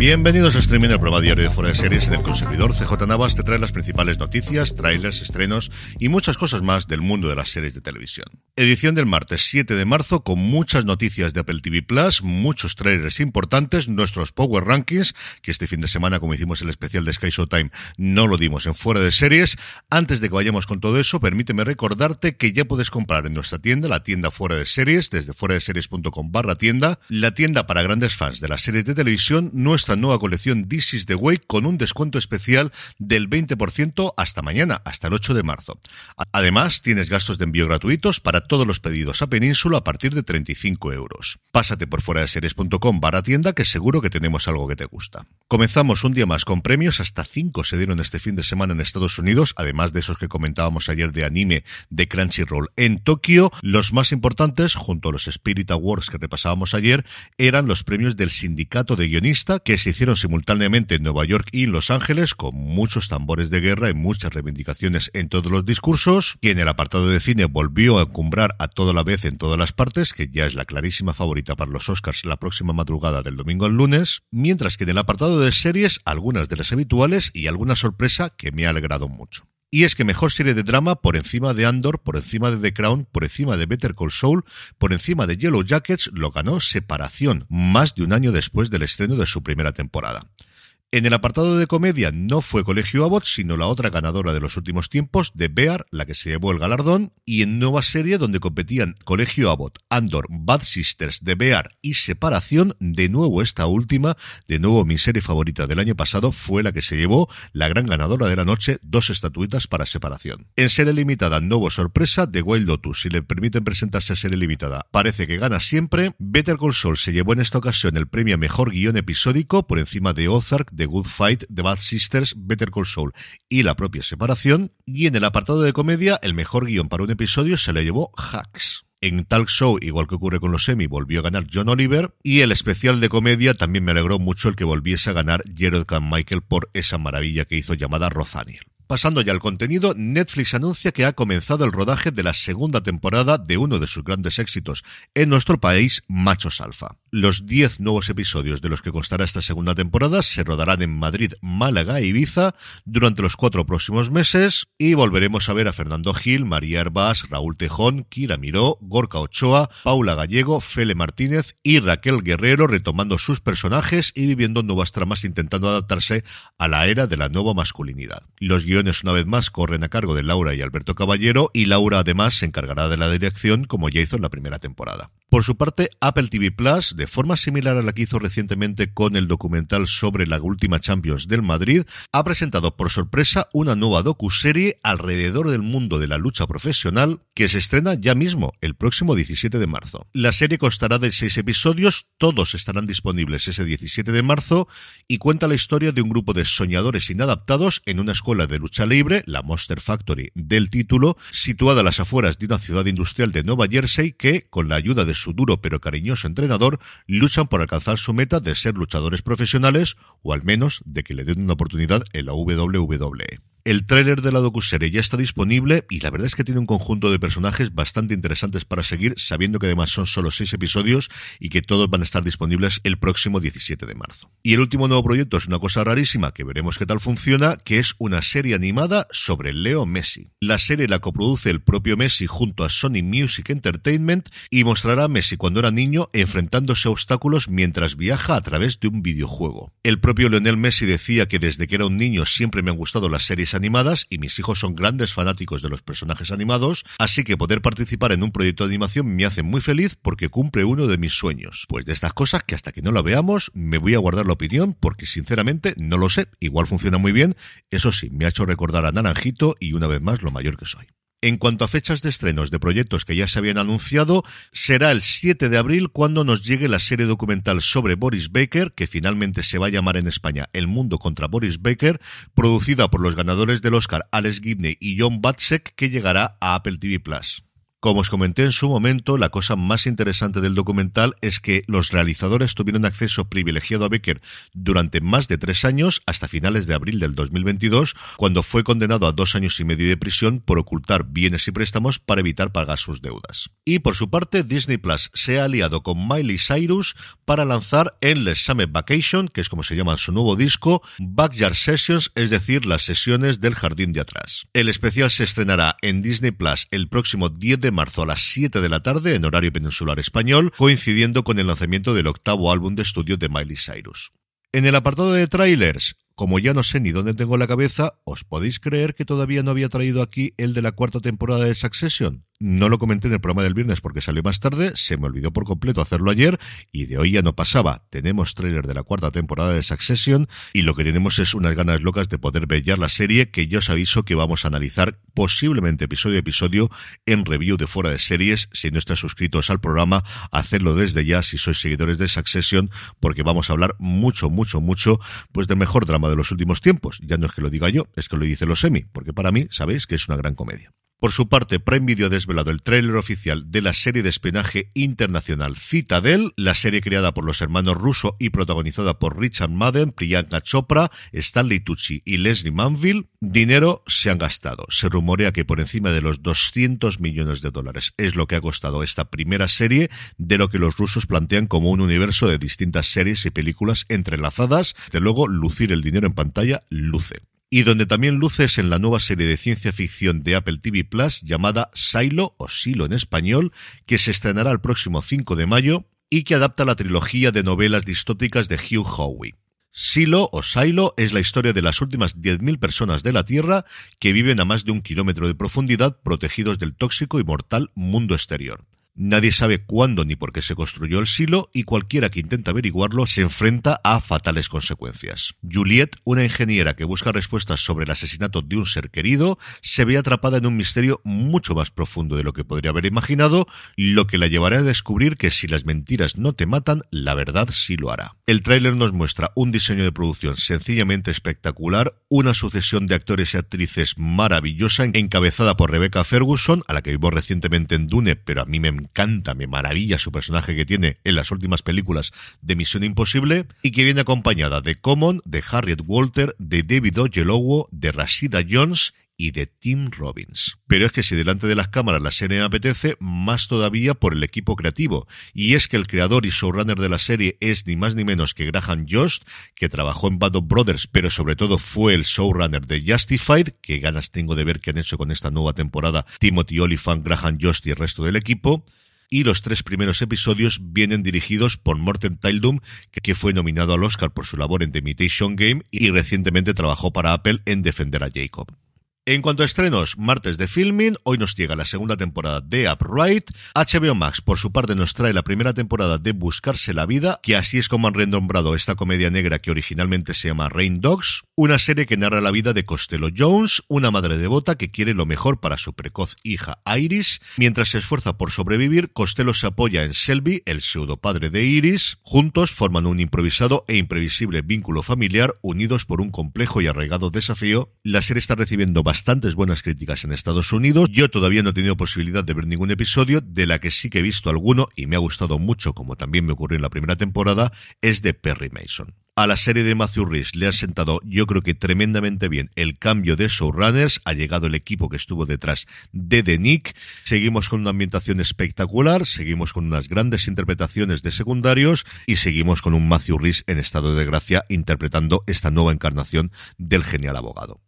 Bienvenidos a Streaming, el programa diario de Fuera de Series en el consumidor CJ Navas te trae las principales noticias, trailers, estrenos y muchas cosas más del mundo de las series de televisión. Edición del martes 7 de marzo con muchas noticias de Apple TV Plus, muchos trailers importantes, nuestros Power Rankings, que este fin de semana, como hicimos el especial de Sky Showtime, no lo dimos en Fuera de Series. Antes de que vayamos con todo eso, permíteme recordarte que ya puedes comprar en nuestra tienda, la tienda Fuera de Series, desde fuera de series.com barra tienda, la tienda para grandes fans de las series de televisión, nuestra nueva colección This is the Way con un descuento especial del 20% hasta mañana, hasta el 8 de marzo. Además, tienes gastos de envío gratuitos para todos los pedidos a Península a partir de 35 euros. Pásate por fuera de series.com barra tienda que seguro que tenemos algo que te gusta. Comenzamos un día más con premios, hasta 5 se dieron este fin de semana en Estados Unidos, además de esos que comentábamos ayer de anime de Crunchyroll en Tokio. Los más importantes, junto a los Spirit Awards que repasábamos ayer, eran los premios del sindicato de guionista que se hicieron simultáneamente en Nueva York y Los Ángeles, con muchos tambores de guerra y muchas reivindicaciones en todos los discursos, y en el apartado de cine volvió a encumbrar a toda la vez en todas las partes, que ya es la clarísima favorita para los Oscars la próxima madrugada del domingo al lunes, mientras que en el apartado de series, algunas de las habituales y alguna sorpresa que me ha alegrado mucho. Y es que mejor serie de drama por encima de Andor, por encima de The Crown, por encima de Better Call Saul, por encima de Yellow Jackets, lo ganó Separación, más de un año después del estreno de su primera temporada. En el apartado de comedia no fue Colegio Abbott, sino la otra ganadora de los últimos tiempos, de Bear, la que se llevó el galardón, y en nueva serie donde competían Colegio Abbott, Andor, Bad Sisters, de Bear y Separación, de nuevo esta última, de nuevo mi serie favorita del año pasado, fue la que se llevó la gran ganadora de la noche, dos estatuitas para Separación. En serie limitada, nuevo sorpresa, de Wild Lotus, si le permiten presentarse a serie limitada, parece que gana siempre. Better Call Saul se llevó en esta ocasión el premio a Mejor Guión Episódico por encima de Ozark, The Good Fight, The Bad Sisters, Better Call Saul y la propia separación. Y en el apartado de comedia, el mejor guion para un episodio se le llevó Hacks. En Talk Show, igual que ocurre con los Emmy, volvió a ganar John Oliver. Y el especial de comedia también me alegró mucho el que volviese a ganar Jared Michael por esa maravilla que hizo llamada Rothaniel. Pasando ya al contenido, Netflix anuncia que ha comenzado el rodaje de la segunda temporada de uno de sus grandes éxitos en nuestro país, Machos Alfa. Los 10 nuevos episodios de los que constará esta segunda temporada se rodarán en Madrid, Málaga e Ibiza durante los cuatro próximos meses y volveremos a ver a Fernando Gil, María Herbás, Raúl Tejón, Kira Miró, Gorka Ochoa, Paula Gallego, Fele Martínez y Raquel Guerrero retomando sus personajes y viviendo nuevas tramas intentando adaptarse a la era de la nueva masculinidad. Los una vez más corren a cargo de Laura y Alberto Caballero y Laura además se encargará de la dirección como ya hizo en la primera temporada. Por su parte, Apple TV Plus, de forma similar a la que hizo recientemente con el documental sobre la última Champions del Madrid, ha presentado por sorpresa una nueva docuserie alrededor del mundo de la lucha profesional que se estrena ya mismo, el próximo 17 de marzo. La serie constará de seis episodios, todos estarán disponibles ese 17 de marzo y cuenta la historia de un grupo de soñadores inadaptados en una escuela de lucha libre, la Monster Factory del título, situada a las afueras de una ciudad industrial de Nueva Jersey que, con la ayuda de su duro pero cariñoso entrenador, luchan por alcanzar su meta de ser luchadores profesionales o al menos de que le den una oportunidad en la WWE. El tráiler de la docuserie ya está disponible y la verdad es que tiene un conjunto de personajes bastante interesantes para seguir, sabiendo que además son solo seis episodios y que todos van a estar disponibles el próximo 17 de marzo. Y el último nuevo proyecto es una cosa rarísima que veremos qué tal funciona, que es una serie animada sobre Leo Messi. La serie la coproduce el propio Messi junto a Sony Music Entertainment y mostrará a Messi cuando era niño enfrentándose a obstáculos mientras viaja a través de un videojuego. El propio Lionel Messi decía que desde que era un niño siempre me han gustado las series animadas y mis hijos son grandes fanáticos de los personajes animados, así que poder participar en un proyecto de animación me hace muy feliz porque cumple uno de mis sueños. Pues de estas cosas que hasta que no la veamos me voy a guardar la opinión porque sinceramente no lo sé, igual funciona muy bien, eso sí, me ha hecho recordar a Naranjito y una vez más lo mayor que soy. En cuanto a fechas de estrenos de proyectos que ya se habían anunciado, será el 7 de abril cuando nos llegue la serie documental sobre Boris Baker, que finalmente se va a llamar en España El Mundo contra Boris Baker, producida por los ganadores del Oscar Alex Gibney y John Batsek, que llegará a Apple TV Plus. Como os comenté en su momento, la cosa más interesante del documental es que los realizadores tuvieron acceso privilegiado a Becker durante más de tres años, hasta finales de abril del 2022, cuando fue condenado a dos años y medio de prisión por ocultar bienes y préstamos para evitar pagar sus deudas. Y por su parte, Disney Plus se ha aliado con Miley Cyrus para lanzar Endless Summer Vacation, que es como se llama su nuevo disco, Backyard Sessions, es decir, las sesiones del jardín de atrás. El especial se estrenará en Disney Plus el próximo 10 de marzo a las 7 de la tarde en horario peninsular español, coincidiendo con el lanzamiento del octavo álbum de estudio de Miley Cyrus. En el apartado de trailers, como ya no sé ni dónde tengo la cabeza, ¿os podéis creer que todavía no había traído aquí el de la cuarta temporada de Succession? No lo comenté en el programa del viernes porque salió más tarde, se me olvidó por completo hacerlo ayer y de hoy ya no pasaba. Tenemos tráiler de la cuarta temporada de Succession y lo que tenemos es unas ganas locas de poder ya la serie que yo os aviso que vamos a analizar posiblemente episodio a episodio en review de fuera de series. Si no estáis suscritos al programa, hacedlo desde ya si sois seguidores de Succession porque vamos a hablar mucho, mucho, mucho pues del mejor drama de los últimos tiempos. Ya no es que lo diga yo, es que lo dice los semi, porque para mí sabéis que es una gran comedia. Por su parte, Prime Video ha desvelado el tráiler oficial de la serie de espionaje internacional Citadel, la serie creada por los hermanos Russo y protagonizada por Richard Madden, Priyanka Chopra, Stanley Tucci y Leslie Manville. Dinero se han gastado. Se rumorea que por encima de los 200 millones de dólares es lo que ha costado esta primera serie, de lo que los rusos plantean como un universo de distintas series y películas entrelazadas. De luego, lucir el dinero en pantalla luce y donde también luces en la nueva serie de ciencia ficción de Apple TV Plus llamada Silo o Silo en español, que se estrenará el próximo 5 de mayo y que adapta la trilogía de novelas distópicas de Hugh Howey. Silo o Silo es la historia de las últimas 10.000 personas de la Tierra que viven a más de un kilómetro de profundidad protegidos del tóxico y mortal mundo exterior. Nadie sabe cuándo ni por qué se construyó el silo y cualquiera que intenta averiguarlo se enfrenta a fatales consecuencias. Juliet, una ingeniera que busca respuestas sobre el asesinato de un ser querido, se ve atrapada en un misterio mucho más profundo de lo que podría haber imaginado, lo que la llevará a descubrir que si las mentiras no te matan, la verdad sí lo hará. El tráiler nos muestra un diseño de producción sencillamente espectacular, una sucesión de actores y actrices maravillosa encabezada por Rebecca Ferguson, a la que vimos recientemente en Dune, pero a mí me encanta, me maravilla su personaje que tiene en las últimas películas de Misión Imposible y que viene acompañada de Common, de Harriet Walter, de David Oyelowo, de Rashida Jones y de Tim Robbins. Pero es que si delante de las cámaras la serie me apetece, más todavía por el equipo creativo. Y es que el creador y showrunner de la serie es ni más ni menos que Graham Jost, que trabajó en Bad of Brothers, pero sobre todo fue el showrunner de Justified, que ganas tengo de ver qué han hecho con esta nueva temporada Timothy Oliphant, Graham Jost y el resto del equipo y los tres primeros episodios vienen dirigidos por Morten Tildum, que fue nominado al Oscar por su labor en The Imitation Game y recientemente trabajó para Apple en Defender a Jacob. En cuanto a estrenos, martes de filming, hoy nos llega la segunda temporada de Upright. HBO Max, por su parte, nos trae la primera temporada de Buscarse la Vida, que así es como han renombrado esta comedia negra que originalmente se llama Rain Dogs, una serie que narra la vida de Costello Jones, una madre devota que quiere lo mejor para su precoz hija Iris. Mientras se esfuerza por sobrevivir, Costello se apoya en Selby, el pseudo padre de Iris. Juntos forman un improvisado e imprevisible vínculo familiar unidos por un complejo y arraigado desafío. La serie está recibiendo bastante bastantes buenas críticas en Estados Unidos. Yo todavía no he tenido posibilidad de ver ningún episodio, de la que sí que he visto alguno y me ha gustado mucho, como también me ocurrió en la primera temporada, es de Perry Mason. A la serie de Matthew Rhys le han sentado, yo creo que tremendamente bien, el cambio de showrunners. Ha llegado el equipo que estuvo detrás de The Nick. Seguimos con una ambientación espectacular, seguimos con unas grandes interpretaciones de secundarios y seguimos con un Matthew Rhys en estado de gracia interpretando esta nueva encarnación del genial abogado.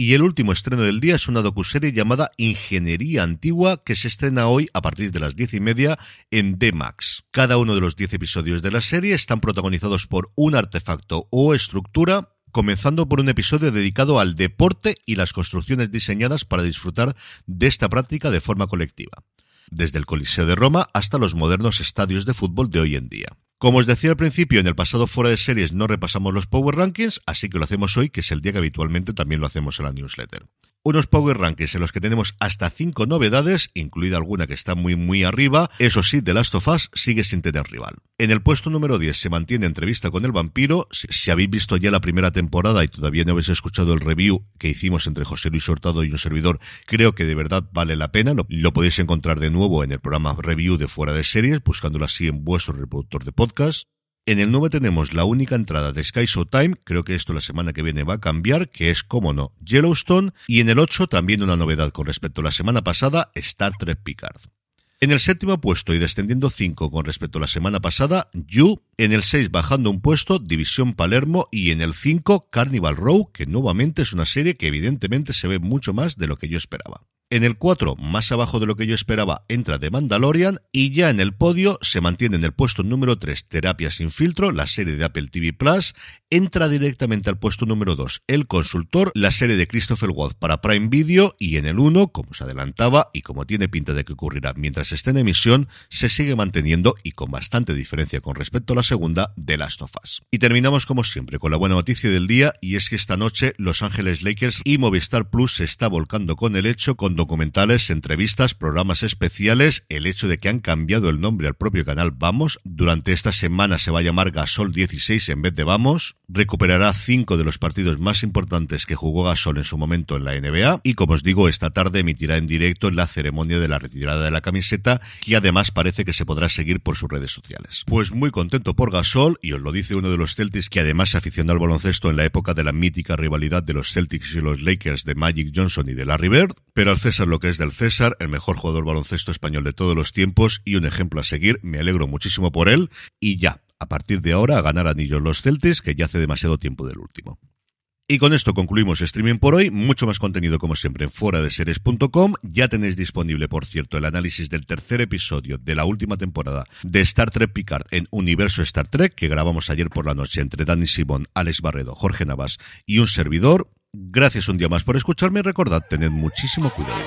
Y el último estreno del día es una docuserie llamada Ingeniería Antigua que se estrena hoy a partir de las diez y media en D-Max. Cada uno de los diez episodios de la serie están protagonizados por un artefacto o estructura comenzando por un episodio dedicado al deporte y las construcciones diseñadas para disfrutar de esta práctica de forma colectiva, desde el Coliseo de Roma hasta los modernos estadios de fútbol de hoy en día. Como os decía al principio, en el pasado fuera de series no repasamos los Power Rankings, así que lo hacemos hoy, que es el día que habitualmente también lo hacemos en la newsletter. Unos Power Rankings en los que tenemos hasta cinco novedades, incluida alguna que está muy muy arriba. Eso sí, The Last of Us sigue sin tener rival. En el puesto número 10 se mantiene entrevista con el vampiro. Si, habéis visto ya la primera temporada y todavía no habéis escuchado el review que hicimos entre José Luis Hurtado y un servidor, creo que de verdad vale la pena. Lo, lo podéis encontrar de nuevo en el programa review de Fuera de Series, buscándolo así en vuestro reproductor de podcast. En el 9 tenemos la única entrada de Sky Showtime, creo que esto la semana que viene va a cambiar, que es, como no, Yellowstone. Y en el 8 también una novedad con respecto a la semana pasada, Star Trek Picard. En el séptimo puesto y descendiendo 5 con respecto a la semana pasada, You. En el 6 bajando un puesto, División Palermo. Y en el 5, Carnival Row, que nuevamente es una serie que evidentemente se ve mucho más de lo que yo esperaba. En el 4, más abajo de lo que yo esperaba, entra The Mandalorian y ya en el podio se mantiene en el puesto número 3 Terapia sin filtro, la serie de Apple TV Plus, entra directamente al puesto número 2 El Consultor, la serie de Christopher Watt para Prime Video y en el 1, como se adelantaba y como tiene pinta de que ocurrirá mientras esté en emisión, se sigue manteniendo y con bastante diferencia con respecto a la segunda, The Last of Us. Y terminamos como siempre con la buena noticia del día y es que esta noche Los Ángeles Lakers y Movistar Plus se está volcando con el hecho con documentales, entrevistas, programas especiales, el hecho de que han cambiado el nombre al propio canal Vamos, durante esta semana se va a llamar Gasol 16 en vez de Vamos, recuperará cinco de los partidos más importantes que jugó Gasol en su momento en la NBA y como os digo, esta tarde emitirá en directo la ceremonia de la retirada de la camiseta que además parece que se podrá seguir por sus redes sociales. Pues muy contento por Gasol y os lo dice uno de los Celtics que además se aficionó al baloncesto en la época de la mítica rivalidad de los Celtics y los Lakers de Magic Johnson y de Larry Bird, pero al César lo que es del César, el mejor jugador baloncesto español de todos los tiempos y un ejemplo a seguir. Me alegro muchísimo por él. Y ya, a partir de ahora, a ganar anillos los Celtics, que ya hace demasiado tiempo del último. Y con esto concluimos streaming por hoy. Mucho más contenido como siempre en fuera de series.com. Ya tenéis disponible, por cierto, el análisis del tercer episodio de la última temporada de Star Trek Picard en Universo Star Trek, que grabamos ayer por la noche entre Dani Simón, Alex Barredo, Jorge Navas y un servidor. Gracias un día más por escucharme y recordad, tened muchísimo cuidado.